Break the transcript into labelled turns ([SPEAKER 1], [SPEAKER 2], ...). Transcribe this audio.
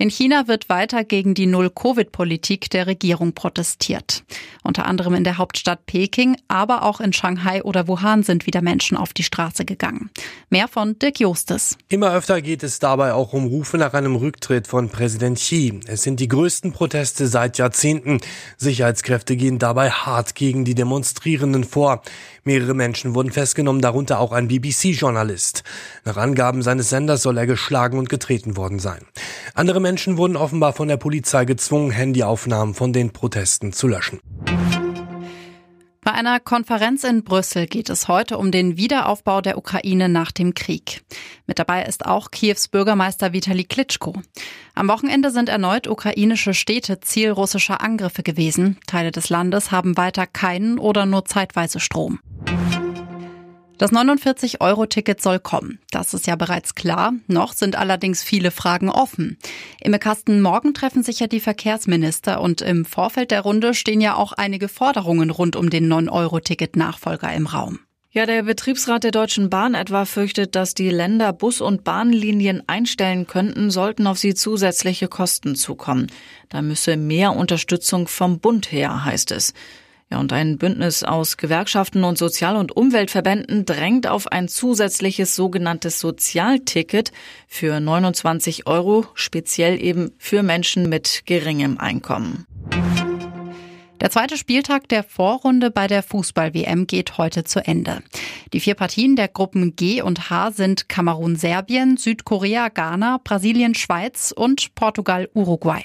[SPEAKER 1] In China wird weiter gegen die Null-Covid-Politik der Regierung protestiert. Unter anderem in der Hauptstadt Peking, aber auch in Shanghai oder Wuhan sind wieder Menschen auf die Straße gegangen. Mehr von Dirk Jostes.
[SPEAKER 2] Immer öfter geht es dabei auch um Rufe nach einem Rücktritt von Präsident Xi. Es sind die größten Proteste seit Jahrzehnten. Sicherheitskräfte gehen dabei hart gegen die Demonstrierenden vor. Mehrere Menschen wurden festgenommen, darunter auch ein BBC-Journalist. Nach Angaben seines Senders soll er geschlagen und getreten worden sein. Andere Menschen wurden offenbar von der Polizei gezwungen, Handyaufnahmen von den Protesten zu löschen.
[SPEAKER 1] Bei einer Konferenz in Brüssel geht es heute um den Wiederaufbau der Ukraine nach dem Krieg. Mit dabei ist auch Kiews Bürgermeister Vitali Klitschko. Am Wochenende sind erneut ukrainische Städte Ziel russischer Angriffe gewesen. Teile des Landes haben weiter keinen oder nur zeitweise Strom. Das 49-Euro-Ticket soll kommen. Das ist ja bereits klar. Noch sind allerdings viele Fragen offen. Im Kasten morgen treffen sich ja die Verkehrsminister und im Vorfeld der Runde stehen ja auch einige Forderungen rund um den 9-Euro-Ticket-Nachfolger im Raum.
[SPEAKER 3] Ja, der Betriebsrat der Deutschen Bahn etwa fürchtet, dass die Länder Bus- und Bahnlinien einstellen könnten, sollten auf sie zusätzliche Kosten zukommen. Da müsse mehr Unterstützung vom Bund her, heißt es. Ja, und ein Bündnis aus Gewerkschaften und Sozial- und Umweltverbänden drängt auf ein zusätzliches sogenanntes Sozialticket für 29 Euro, speziell eben für Menschen mit geringem Einkommen.
[SPEAKER 1] Der zweite Spieltag der Vorrunde bei der Fußball-WM geht heute zu Ende. Die vier Partien der Gruppen G und H sind Kamerun, Serbien, Südkorea, Ghana, Brasilien, Schweiz und Portugal, Uruguay.